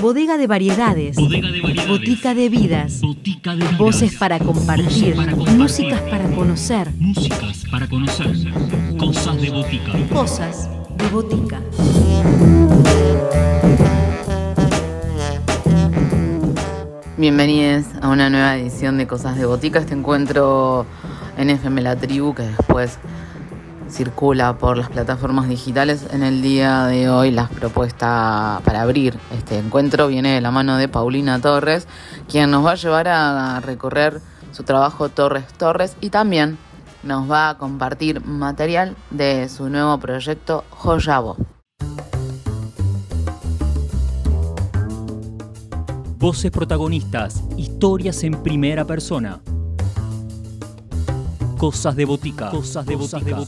Bodega de variedades. Bodega de variedades. Botica de vidas. Botica de vidas. Voces para compartir. Voces para compartir. Músicas para conocer. Músicas para conocer. Cosas de botica. Cosas de botica. Bienvenidos a una nueva edición de Cosas de Botica. Este encuentro en FM La Tribu que después circula por las plataformas digitales. En el día de hoy la propuesta para abrir este encuentro viene de la mano de Paulina Torres, quien nos va a llevar a recorrer su trabajo Torres Torres y también nos va a compartir material de su nuevo proyecto Joyabo. Voces protagonistas. Historias en primera persona. Cosas de botica. Cosas de botica.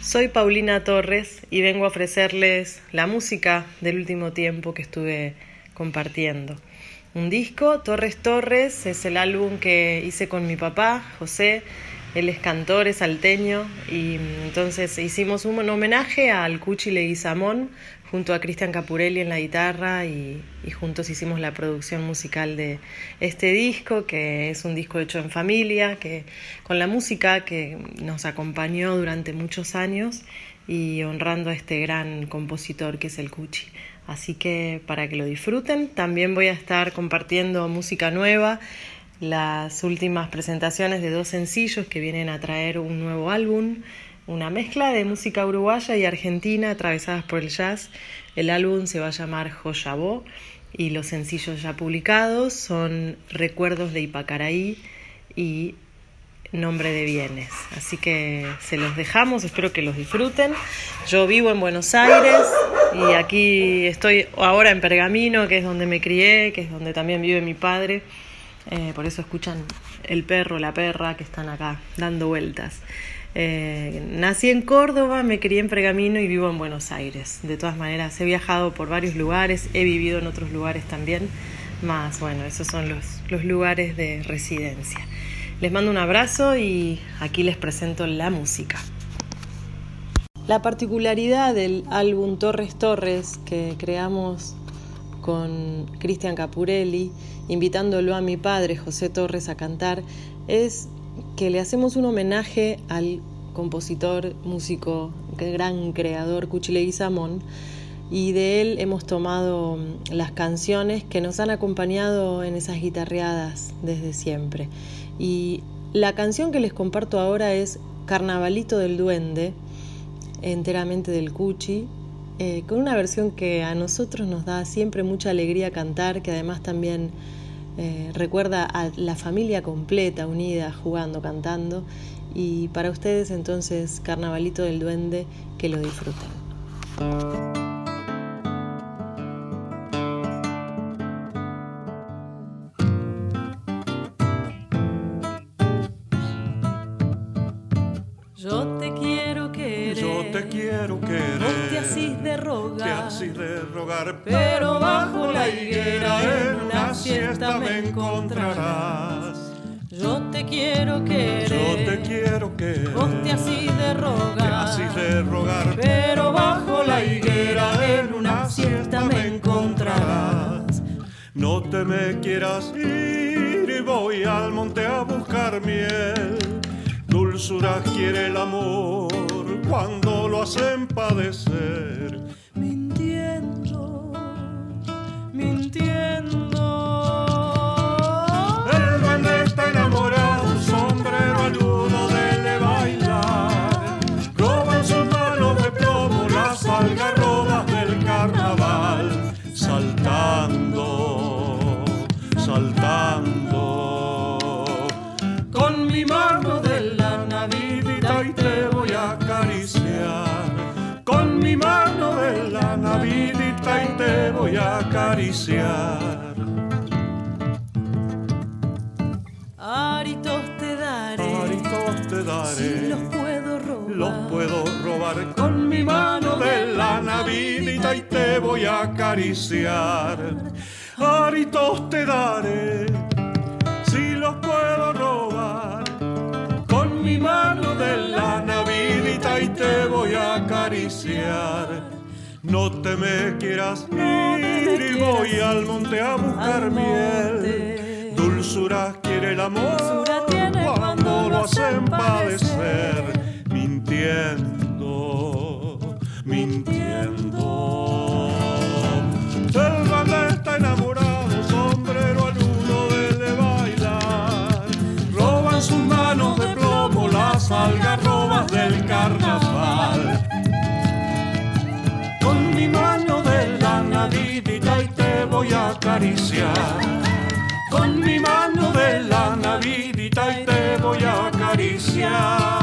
Soy Paulina Torres y vengo a ofrecerles la música del último tiempo que estuve compartiendo. Un disco, Torres Torres, es el álbum que hice con mi papá, José. Él es cantor, es salteño y entonces hicimos un homenaje al Cuchi Leguizamón junto a Cristian Capurelli en la guitarra y, y, juntos hicimos la producción musical de este disco, que es un disco hecho en familia, que con la música que nos acompañó durante muchos años y honrando a este gran compositor que es el Cuchi. Así que para que lo disfruten, también voy a estar compartiendo música nueva, las últimas presentaciones de dos sencillos que vienen a traer un nuevo álbum una mezcla de música uruguaya y argentina atravesadas por el jazz. El álbum se va a llamar Joyabó y los sencillos ya publicados son Recuerdos de Ipacaraí y Nombre de Bienes. Así que se los dejamos, espero que los disfruten. Yo vivo en Buenos Aires y aquí estoy ahora en Pergamino, que es donde me crié, que es donde también vive mi padre. Eh, por eso escuchan el perro, la perra que están acá dando vueltas. Eh, nací en Córdoba, me crié en Pergamino y vivo en Buenos Aires. De todas maneras, he viajado por varios lugares, he vivido en otros lugares también, más bueno, esos son los, los lugares de residencia. Les mando un abrazo y aquí les presento la música. La particularidad del álbum Torres Torres que creamos con Cristian Capurelli, invitándolo a mi padre José Torres a cantar, es que le hacemos un homenaje al compositor, músico, gran creador Cuchi Leguizamón y de él hemos tomado mm, las canciones que nos han acompañado en esas guitarreadas desde siempre. Y la canción que les comparto ahora es Carnavalito del Duende, enteramente del Cuchi, eh, con una versión que a nosotros nos da siempre mucha alegría cantar, que además también eh, recuerda a la familia completa, unida, jugando, cantando. Y para ustedes entonces, Carnavalito del Duende, que lo disfruten. Yo te quiero querer. Yo te quiero querer. Vos te asís de rogar. Te asís de rogar. Pero bajo la higuera en una siesta me encontrarás. Yo te quiero querer. Yo te quiero querer. Vos te asís de rogar. Te de rogar. Pero bajo la higuera en una siesta me encontrarás. No te me quieras ir y voy al monte a buscar miel. Dulzura quiere el amor cuando lo hacen padecer. Mintiendo, mintiendo. Navidita y te voy a acariciar. Aritos te daré. Aritos te daré. Si los puedo robar. Los puedo robar con mi mano de la navidita y te voy a acariciar. Aritos te daré. Si los puedo robar con mi mano de la navidita y te voy a acariciar. No te me quieras ir y voy al monte a buscar miel. Dulzura quiere el amor cuando lo hacen padecer, mintiendo, mintiendo. El banda está enamorado, sombrero al uno de bailar. Roban sus manos de plomo las algarrobas del carnaval voy a acariciar. Con mi mano de la navidita y te voy a acariciar.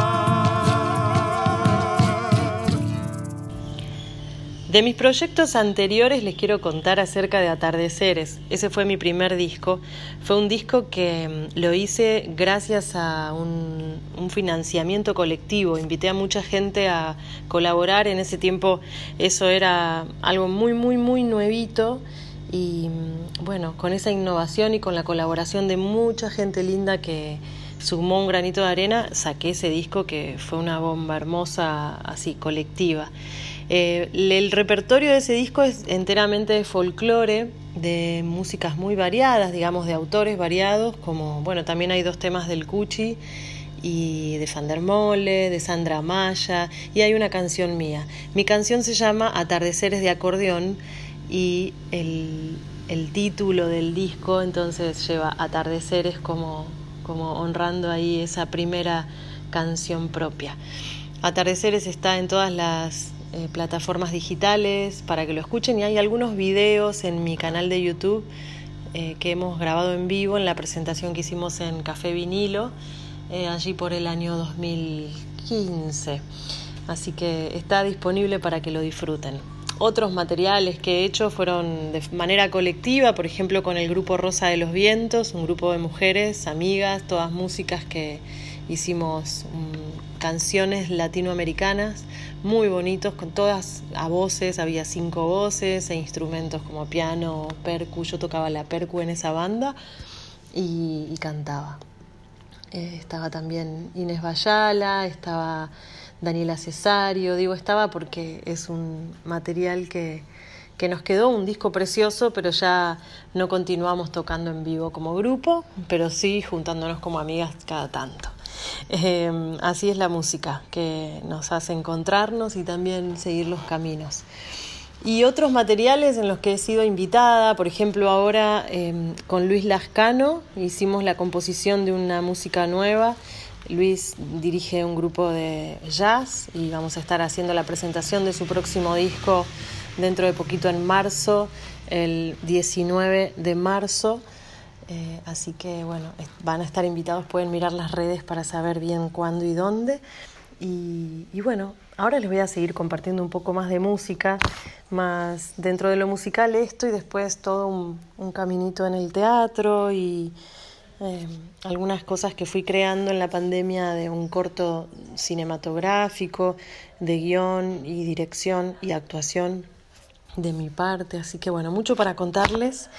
De mis proyectos anteriores les quiero contar acerca de Atardeceres. Ese fue mi primer disco. Fue un disco que mm, lo hice gracias a un, financiamiento colectivo. Invité a mucha gente a colaborar. En ese tiempo eso era algo muy, muy, muy nuevito. Y bueno, con esa innovación y con la colaboración de mucha gente linda que sumó un granito de arena, saqué ese disco que fue una bomba hermosa, así, colectiva. Eh, el repertorio de ese disco es enteramente de folclore, de músicas muy variadas, digamos, de autores variados, como, bueno, también hay dos temas del Cuchi y de Fandermole, de Sandra Maya, y hay una canción mía. Mi canción se llama Atardeceres de acordeón y el, título del disco entonces lleva Atardeceres como, como honrando ahí esa primera canción propia. Atardeceres está en todas las eh, plataformas digitales para que lo escuchen y hay algunos videos en mi canal de YouTube eh, que hemos grabado en vivo en la presentación que hicimos en Café Vinilo eh, allí por el año 2015. Así que está disponible para que lo disfruten. Otros materiales que he hecho fueron de manera colectiva, por ejemplo con el grupo Rosa de los Vientos, un grupo de mujeres, amigas, todas músicas que hicimos mm, canciones latinoamericanas muy bonitos, con todas a voces, había cinco voces e instrumentos como piano, percu, yo tocaba la percu en esa banda y, cantaba. Eh, estaba también Inés Bayala, estaba Daniela Cesario, digo estaba porque es un material que, que nos quedó un disco precioso, pero ya no continuamos tocando en vivo como grupo, pero sí juntándonos como amigas cada tanto. Em, así es la música, que nos hace encontrarnos y también seguir los caminos. Y otros materiales en los que he sido invitada, por ejemplo ahora em, con Luis Lascano hicimos la composición de una música nueva. Luis dirige un grupo de jazz y vamos a estar haciendo la presentación de su próximo disco dentro de poquito en marzo, el 19 de marzo. Eh, así que bueno, van a estar invitados, pueden mirar las redes para saber bien cuándo y dónde. Y, bueno, ahora les voy a seguir compartiendo un poco más de música, más dentro de lo musical esto y después todo un, caminito en el teatro y eh, algunas cosas que fui creando en la pandemia de un corto cinematográfico, de guion y dirección y actuación de mi parte. Así que bueno, mucho para contarles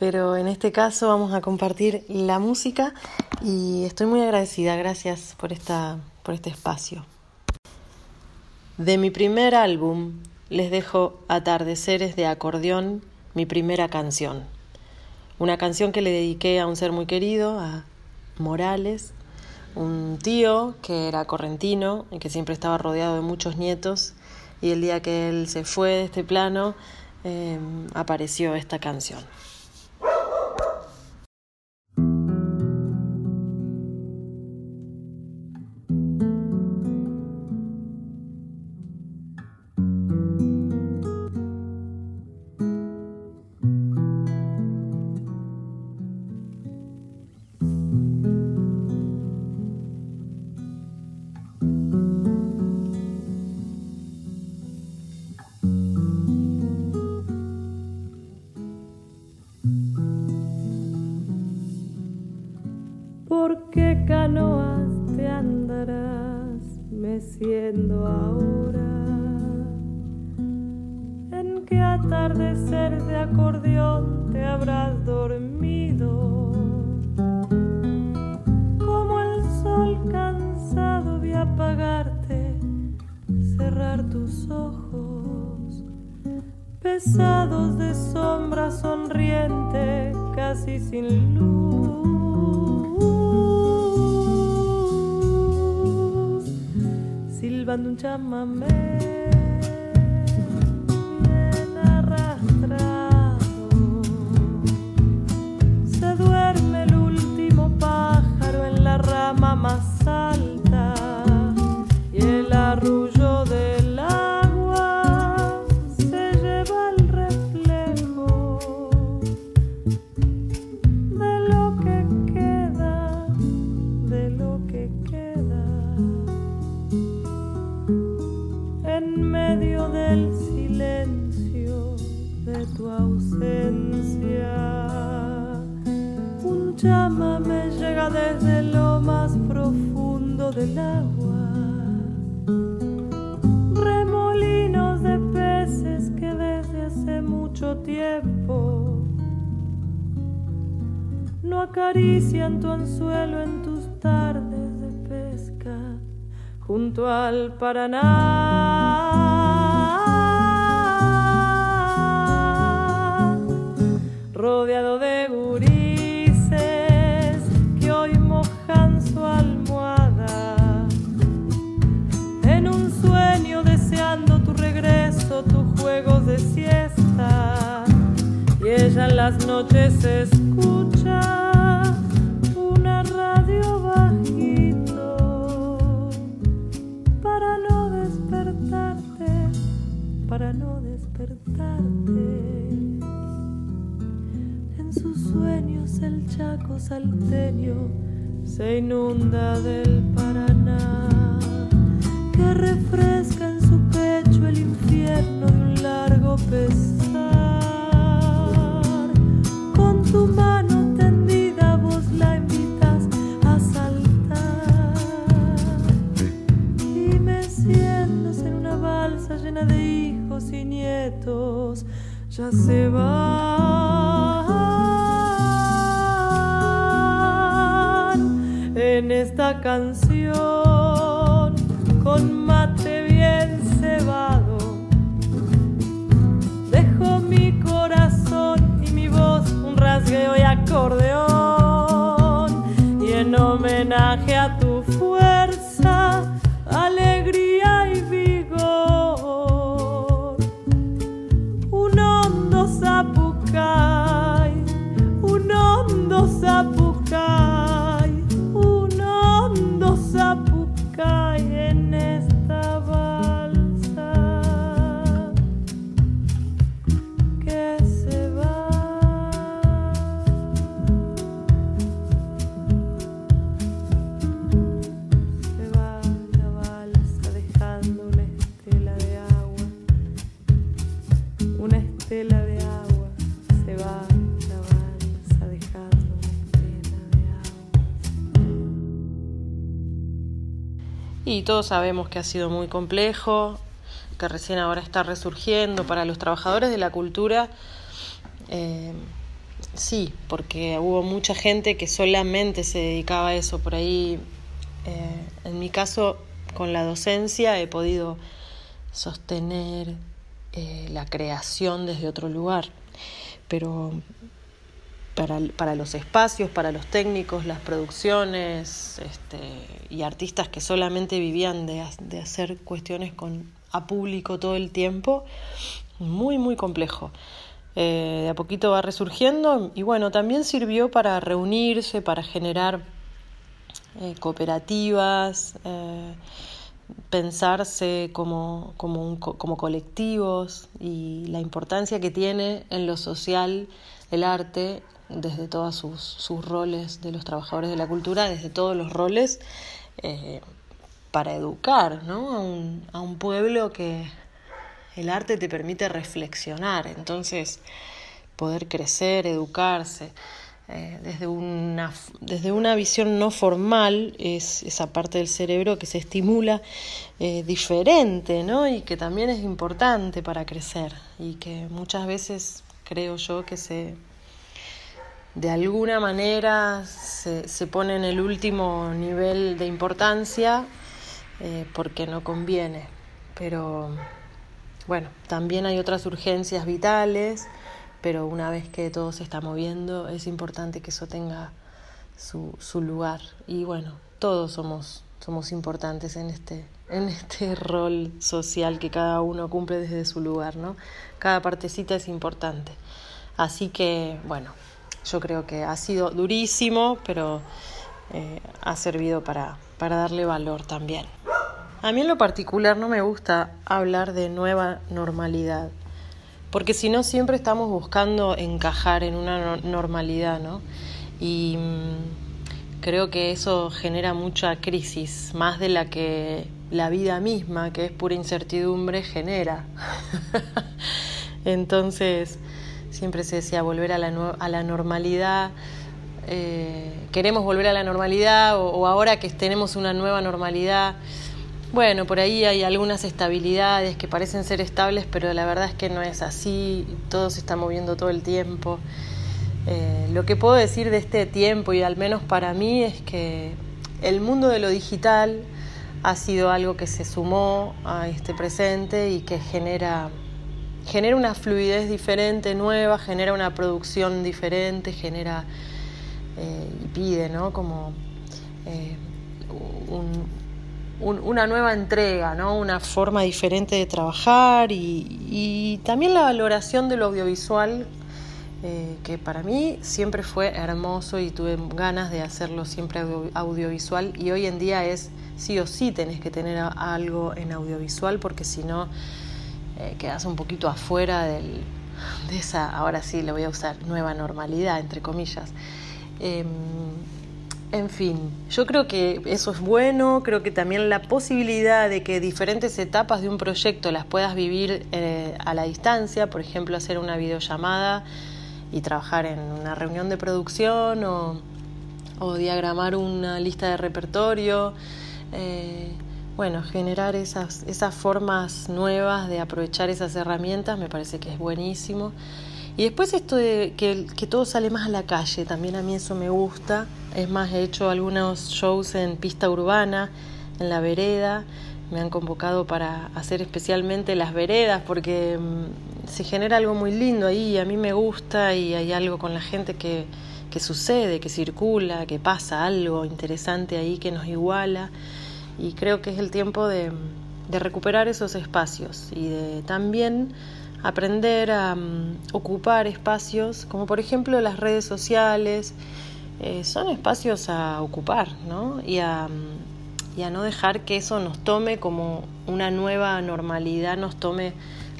pero en este caso vamos a compartir la música y estoy muy agradecida, gracias por, esta, por este espacio. De mi primer álbum les dejo Atardeceres de acordeón, mi primera canción. Una canción que le dediqué a un ser muy querido, a Morales, un tío que era correntino y que siempre estaba rodeado de muchos nietos y el día que él se fue de este plano eh, apareció esta canción. comprendo ahora. Paraná, rodeado de gurises que hoy mojan su almohada en un sueño deseando tu regreso, tus juegos de siesta. Y ella en las noches escucha chaco salteño se inunda del Paraná que refresca en su pecho el infierno de un largo pesar. Con tu mano tendida vos la invitas a saltar y meciéndose en una balsa llena de hijos y nietos ya se van en esta canción Sabemos que ha sido muy complejo, que recién ahora está resurgiendo para los trabajadores de la cultura. eh, sí, porque hubo mucha gente que solamente se dedicaba a eso. Por ahí, eh, en mi caso, con la docencia he podido sostener eh, la creación desde otro lugar. Pero para, para los espacios, para los técnicos, las producciones este, y artistas que solamente vivían de, de hacer cuestiones con, a público todo el tiempo, muy, muy complejo. Eh, de a poquito va resurgiendo y bueno, también sirvió para reunirse, para generar eh, cooperativas, eh, pensarse como, como, como colectivos y la importancia que tiene en lo social el arte desde todos sus, sus roles de los trabajadores de la cultura, desde todos los roles, eh, para educar ¿no? a, un, a un pueblo que el arte te permite reflexionar, entonces poder crecer, educarse. eh, desde, una, desde una visión no formal es esa parte del cerebro que se estimula eh, diferente ¿no? y que también es importante para crecer y que muchas veces creo yo que se de alguna manera se, se pone en el último nivel de importancia eh, porque no conviene pero bueno, también hay otras urgencias vitales, pero una vez que todo se está moviendo es importante que eso tenga su, su lugar. Y bueno, todos somos, somos importantes en este, en este rol social que cada uno cumple desde su lugar, ¿no? Cada partecita es importante. Así que, bueno, yo creo que ha sido durísimo, pero eh, ha servido para, para darle valor también. A mí en lo particular no me gusta hablar de nueva normalidad, porque si no siempre estamos buscando encajar en una normalidad, ¿no? Y mm, creo que eso genera mucha crisis, más de la que la vida misma, que es pura incertidumbre, genera. Entonces, siempre se decía volver a la, a la normalidad. Eh, queremos volver a la normalidad o, ahora que tenemos una nueva normalidad. Bueno, por ahí hay algunas estabilidades que parecen ser estables, pero la verdad es que no es así, todo se está moviendo todo el tiempo. Eh, lo que puedo decir de este tiempo, y al menos para mí, es que el mundo de lo digital ha sido algo que se sumó a este presente y que genera, genera una fluidez diferente, nueva, genera una producción diferente, genera eh, y pide, ¿no? Como eh, un, una nueva entrega, ¿no? una forma diferente de trabajar y, también la valoración de lo audiovisual, eh, que para mí siempre fue hermoso y tuve ganas de hacerlo siempre audiovisual y hoy en día es sí o sí tenés que tener algo en audiovisual porque si no eh, quedas un poquito afuera de esa, ahora sí lo voy a usar, nueva normalidad, entre comillas. Em, en fin, yo creo que eso es bueno, creo que también la posibilidad de que diferentes etapas de un proyecto las puedas vivir eh, a la distancia, por ejemplo, hacer una videollamada y trabajar en una reunión de producción o, diagramar una lista de repertorio, eh, bueno, generar esas, esas formas nuevas de aprovechar esas herramientas me parece que es buenísimo. Y después esto de que, que todo sale más a la calle, también a mí eso me gusta. Es más, he hecho algunos shows en pista urbana, en la vereda. Me han convocado para hacer especialmente las veredas porque mm, se genera algo muy lindo ahí. A mí me gusta y hay algo con la gente que, que sucede, que circula, que pasa algo interesante ahí que nos iguala. Y creo que es el tiempo de, recuperar esos espacios y de también aprender a um, ocupar espacios, como por ejemplo las redes sociales, eh, son espacios a ocupar, ¿no? Y a, mm, y a no dejar que eso nos tome como una nueva normalidad, nos tome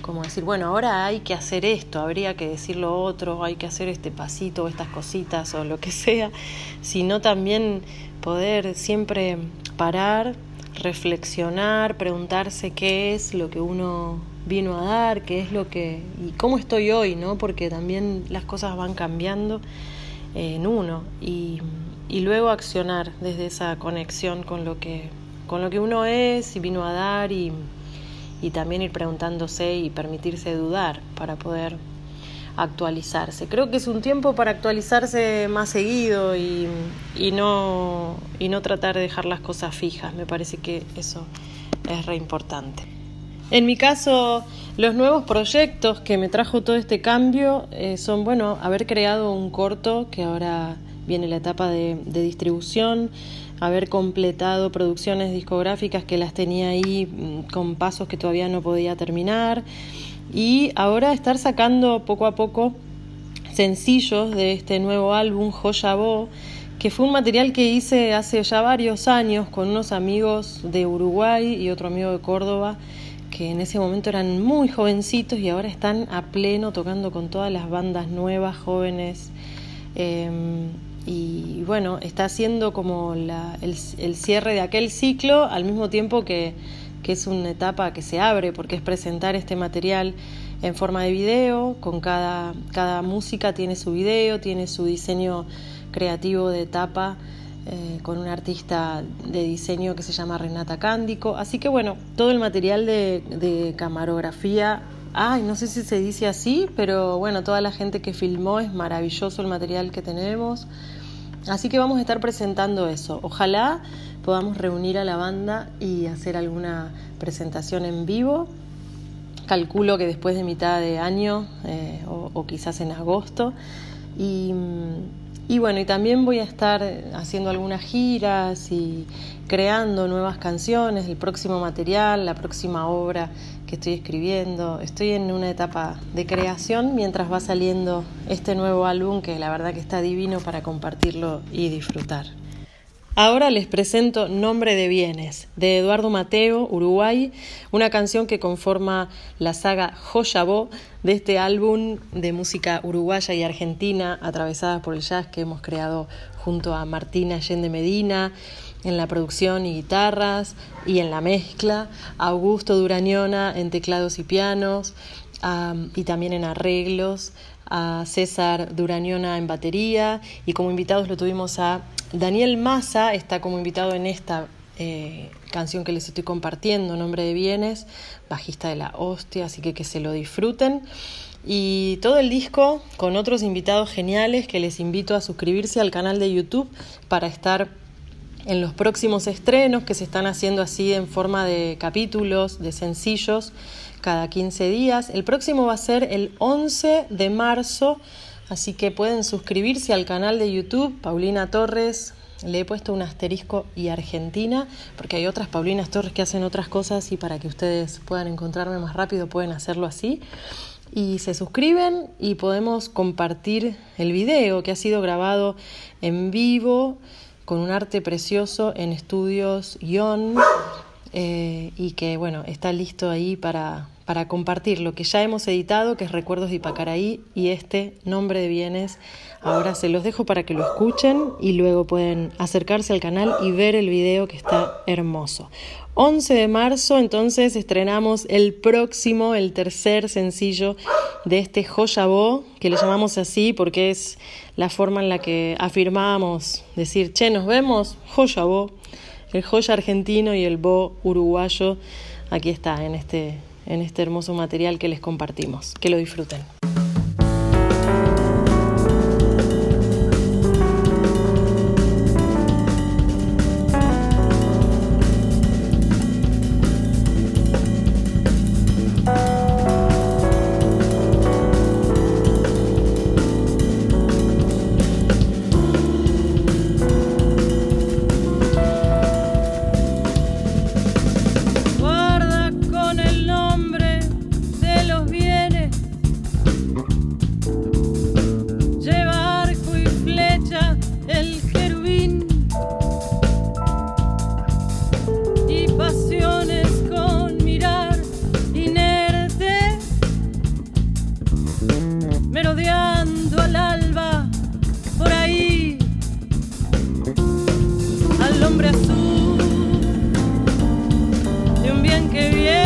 como decir, bueno, ahora hay que hacer esto, habría que decir lo otro, hay que hacer este pasito, estas cositas o lo que sea, sino también poder siempre parar, reflexionar, preguntarse qué es lo que uno vino a dar, qué es lo que y cómo estoy hoy, ¿no? Porque también las cosas van cambiando en uno y, y luego accionar desde esa conexión con lo que con lo que uno es y vino a dar y, y también ir preguntándose y permitirse dudar para poder actualizarse. Creo que es un tiempo para actualizarse más seguido y, y, no, y no tratar de dejar las cosas fijas. Me parece que eso es re importante. En mi caso, los nuevos proyectos que me trajo todo este cambio eh, son, bueno, haber creado un corto que ahora viene la etapa de, distribución, haber completado producciones discográficas que las tenía ahí mm, con pasos que todavía no podía terminar y ahora estar sacando poco a poco sencillos de este nuevo álbum Joya Bo que fue un material que hice hace ya varios años con unos amigos de Uruguay y otro amigo de Córdoba que en ese momento eran muy jovencitos y ahora están a pleno tocando con todas las bandas nuevas, jóvenes. Em, y bueno, está haciendo como el, cierre de aquel ciclo al mismo tiempo que, que es una etapa que se abre porque es presentar este material en forma de video, con cada, cada música tiene su video, tiene su diseño creativo de etapa eh, con una artista de diseño que se llama Renata Cándico. Así que bueno, todo el material de, camarografía, ay, no sé si se dice así, pero bueno, toda la gente que filmó es maravilloso el material que tenemos. Así que vamos a estar presentando eso. Ojalá podamos reunir a la banda y hacer alguna presentación en vivo calculo que después de mitad de año eh, o, quizás en agosto. Y, y, bueno, y también voy a estar haciendo algunas giras y creando nuevas canciones, el próximo material, la próxima obra que estoy escribiendo. Estoy en una etapa de creación mientras va saliendo este nuevo álbum que la verdad que está divino para compartirlo y disfrutar. Ahora les presento Nombre de Bienes, de Eduardo Mateo, Uruguay, una canción que conforma la saga Joyabó de este álbum de música uruguaya y argentina atravesada por el jazz que hemos creado junto a Martina Allende Medina en la producción y guitarras y en la mezcla, Augusto Durañona en teclados y pianos y también en arreglos, a César Durañona en batería. Y como invitados lo tuvimos a Daniel Massa, está como invitado en esta eh, canción que les estoy compartiendo, Nombre de Bienes, bajista de la hostia, así que que se lo disfruten. Y todo el disco con otros invitados geniales que les invito a suscribirse al canal de YouTube para estar en los próximos estrenos que se están haciendo así en forma de capítulos, de sencillos, cada 15 días. El próximo va a ser el 11 de marzo, así que pueden suscribirse al canal de YouTube, Paulina Torres. Le he puesto un asterisco y Argentina, porque hay otras Paulinas Torres que hacen otras cosas y para que ustedes puedan encontrarme más rápido pueden hacerlo así. Y se suscriben y podemos compartir el video que ha sido grabado en vivo con un arte precioso en estudios guion eh, y que bueno, está listo ahí para, para compartir lo que ya hemos editado, que es Recuerdos de Ipacaraí y este Nombre de Bienes. Ahora se los dejo para que lo escuchen y luego pueden acercarse al canal y ver el video que está hermoso. 11 de marzo entonces estrenamos el próximo, el tercer sencillo de este Joya Bo, que le llamamos así porque es la forma en la que afirmamos decir, che, nos vemos, Joya Bo, el joya argentino y el bo uruguayo, aquí está en este, en este hermoso material que les compartimos. Que lo disfruten. también que bien.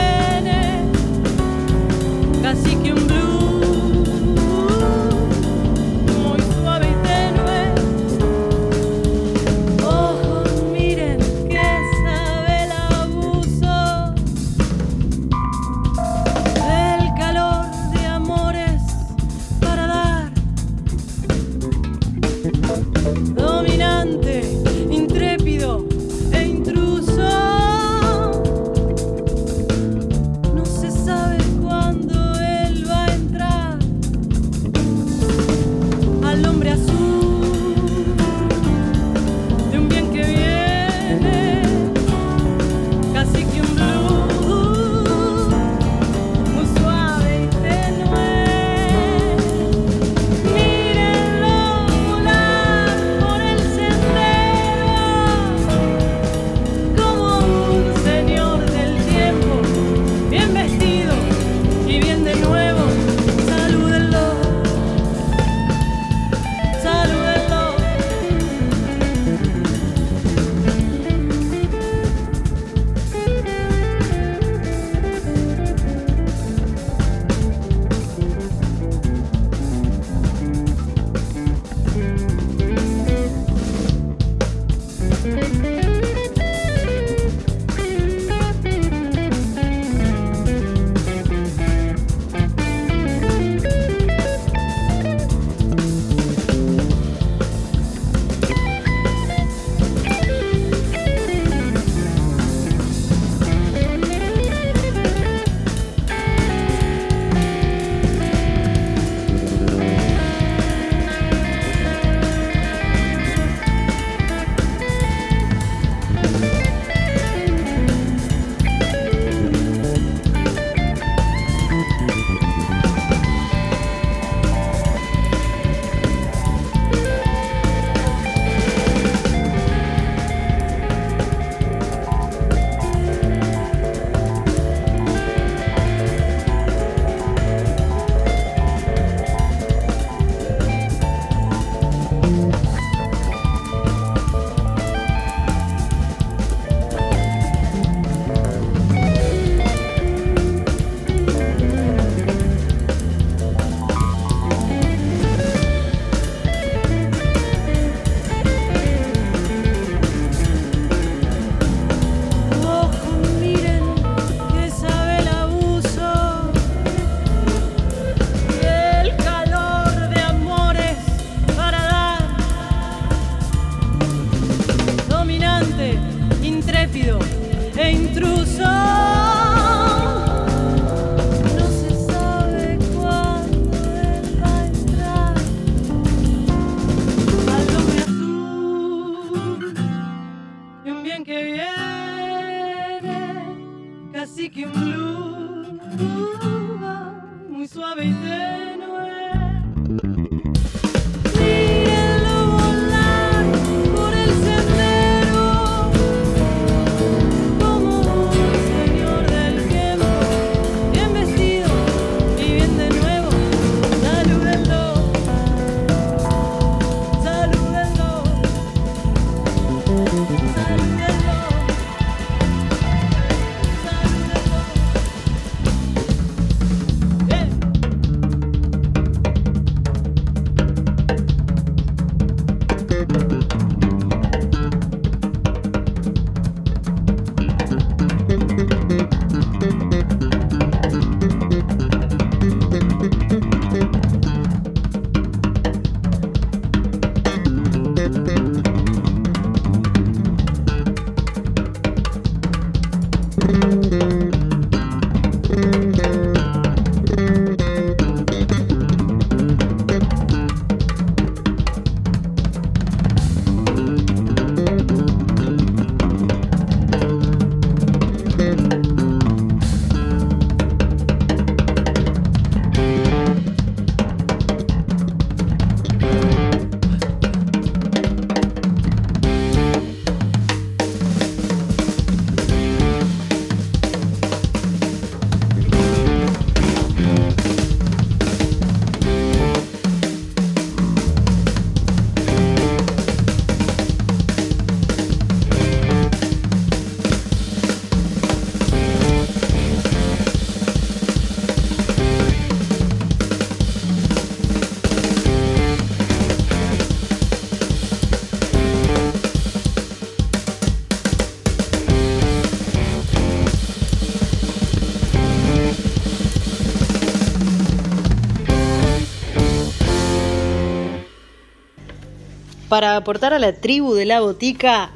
Para aportar a la tribu de la botica.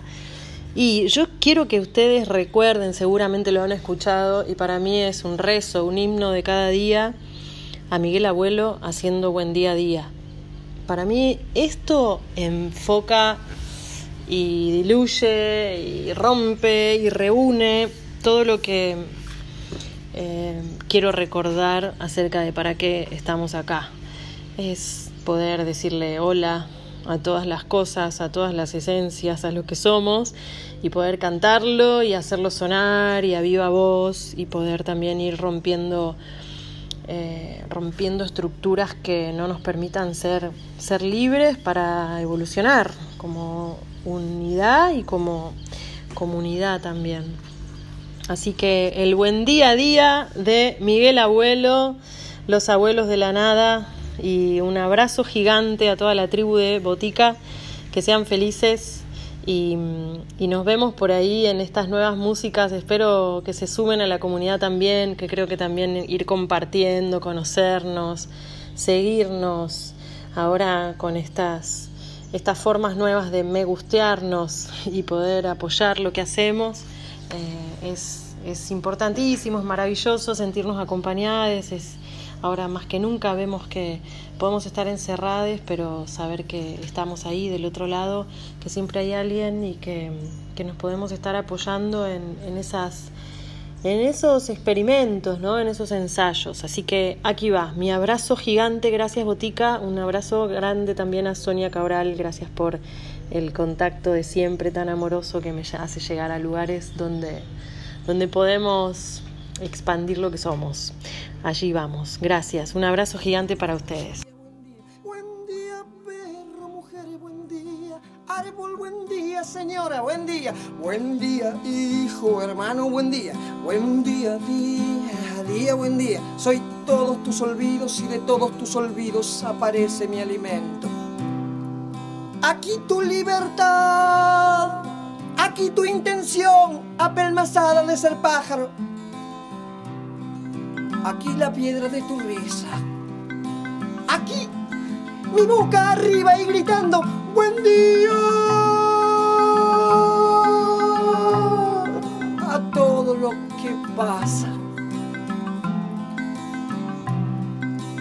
Y yo quiero que ustedes recuerden, seguramente lo han escuchado, y para mí es un rezo, un himno de cada día, a Miguel Abuelo haciendo buen día a día. Para mí esto enfoca y diluye y rompe y reúne todo lo que eh, quiero recordar acerca de para qué estamos acá. Es poder decirle hola a todas las cosas, a todas las esencias, a lo que somos y poder cantarlo y hacerlo sonar y a viva voz y poder también ir rompiendo eh, rompiendo estructuras que no nos permitan ser, ser libres para evolucionar como unidad y como comunidad también. Así que el buen día a día de Miguel Abuelo, los abuelos de la nada y un abrazo gigante a toda la tribu de Botica, que sean felices y, nos vemos por ahí en estas nuevas músicas. Espero que se sumen a la comunidad también, que creo que también ir compartiendo, conocernos, seguirnos ahora con estas, estas formas nuevas de me gustearnos y poder apoyar lo que hacemos. Eh, es, es importantísimo, es maravilloso sentirnos acompañados, es, ahora más que nunca vemos que podemos estar encerrados, pero saber que estamos ahí del otro lado, que siempre hay alguien y que, que nos podemos estar apoyando en, en, esas, en esos experimentos, ¿no? en esos ensayos. Así que aquí va, mi abrazo gigante, gracias Botica, un abrazo grande también a Sonia Cabral, gracias por el contacto de siempre tan amoroso que me hace llegar a lugares donde, donde podemos expandir lo que somos. Allí vamos. Gracias. Un abrazo gigante para ustedes. Buen día, perro, mujer, buen día. Árbol, buen día, señora, buen día. Buen día, hijo, hermano, buen día. Buen día, día, día, buen día. Soy todos tus olvidos y de todos tus olvidos aparece mi alimento. Aquí tu libertad, aquí tu intención, apelmazada de ser pájaro Aquí la piedra de tu risa. Aquí mi boca arriba y gritando, ¡Buen día! A todo lo que pasa.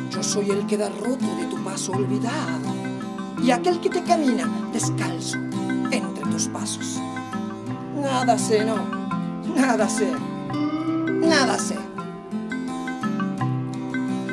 Yo soy el que da roto de tu paso olvidado y aquel que te camina descalzo entre tus pasos. Nada sé, no, nada sé, nada sé.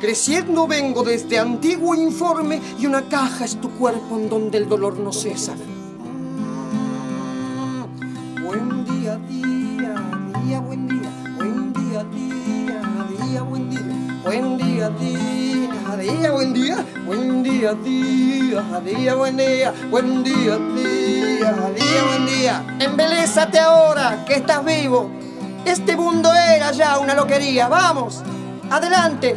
Creciendo vengo desde antiguo informe y una caja es tu cuerpo en donde el dolor no cesa. Mm, Buen día, día, día, buen día. Buen día, día, día, buen día. Buen día, día, día, buen día. Buen día, día, día, buen día. Buen día, día, día, buen día. Embelésate ahora que estás vivo. Este mundo era ya una loquería. Vamos, adelante.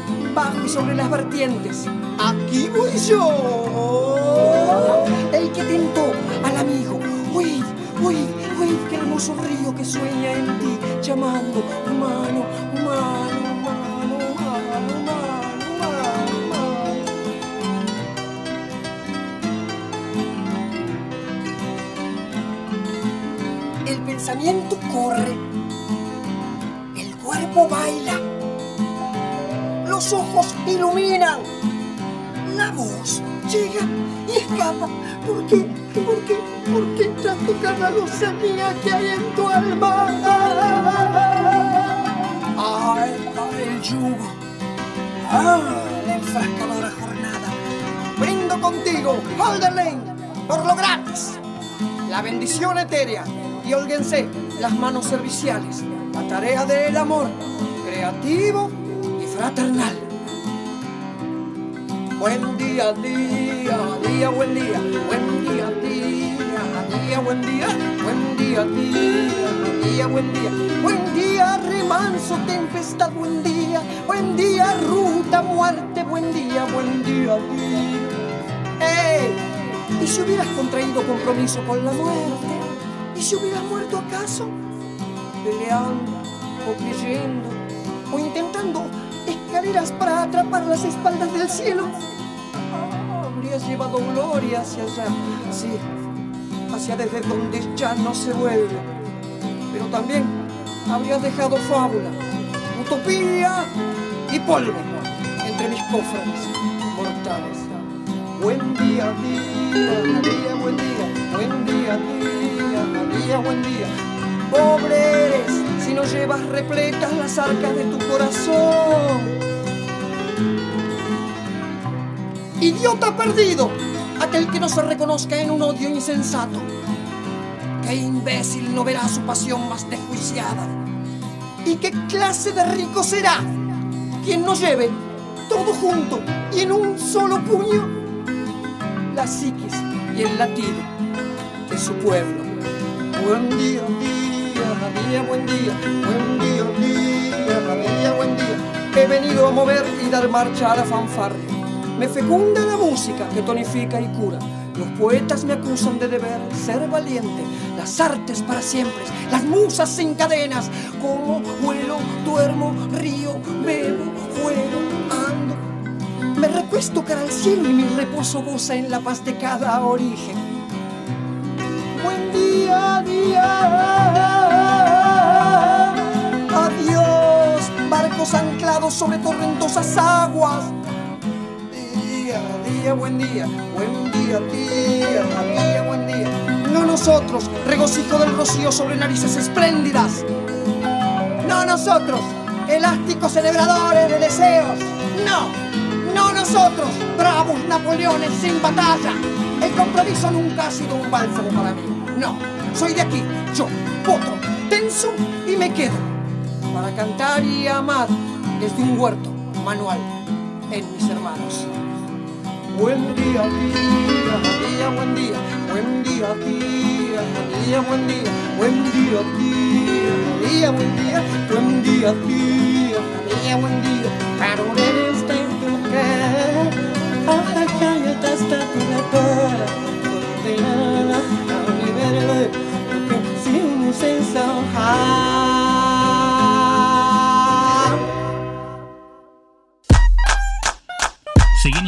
bajo y sobre las vertientes. Aquí voy yo. El que tentó al amigo. Oíd, oíd, oíd, qué hermoso río que sueña en ti, llamando humano, humano, humano, humano, humano, humano, humano. El pensamiento corre, el cuerpo baila, los ojos iluminan, la voz llega y escapa. ¿Por qué? ¿Por qué? ¿Por qué tanto cada lozanía que hay en tu alma? ¡Ay, el yugo! ¡Ah, la enfrascadora jornada! Brindo contigo, Holderlane, por lo gratis. La bendición etérea y holguense las manos serviciales. La tarea del amor, creativo fraternal. Buen día, día, día, buen día. Buen día, día, día, buen día. Buen día, día, día, buen día. Buen día, remanso, tempestad, buen día. Buen día, ruta, muerte, buen día, buen día, día. ¡Ey! ¿Y si hubieras contraído compromiso con la muerte? ¿Y si hubieras muerto acaso? Peleando, o creyendo, o intentando escaleras para atrapar las espaldas del cielo. Habrías llevado gloria hacia allá, sí, hacia desde donde ya no se vuelve. Pero también habrías dejado fábula, utopía y polvo entre mis cofres mortales. Buen día, día, día, buen día, buen día, día, día, buen día. Pobre eres si no llevas repletas las arcas de tu corazón. Idiota perdido, aquel que no se reconozca en un odio insensato. Qué imbécil no verá su pasión más desjuiciada. ¿Y qué clase de rico será quien no lleve todo junto y en un solo puño la psiquis y el latido de su pueblo? Buen día, día, buen día, buen día, día, día, buen día. He venido a mover y dar marcha a la fanfarria. Me fecunda la música que tonifica y cura. Los poetas me acusan de deber ser valiente. Las artes para siempre, las musas sin cadenas. Como vuelo, duermo, río, bebo, juego, ando. Me recuesto cara al cielo y mi reposo goza en la paz de cada origen. Buen día, día. Anclados sobre torrentosas aguas. Día, día, buen día, buen día, día, día, buen día. No nosotros, regocijo del rocío sobre narices espléndidas. No nosotros, elásticos celebradores de deseos. No, no nosotros, bravos Napoleones sin batalla. El compromiso nunca ha sido un bálsamo para mí. No, soy de aquí, yo, potro, tenso y me quedo. Para cantar y amar desde un huerto manual en mis hermanos. Buen día, día, día, buen día, buen día, día, día, buen día, buen día, día, día, buen día, buen día, día, día, buen día, pero eres de tu hasta que ya te está tu repara, sin sensación.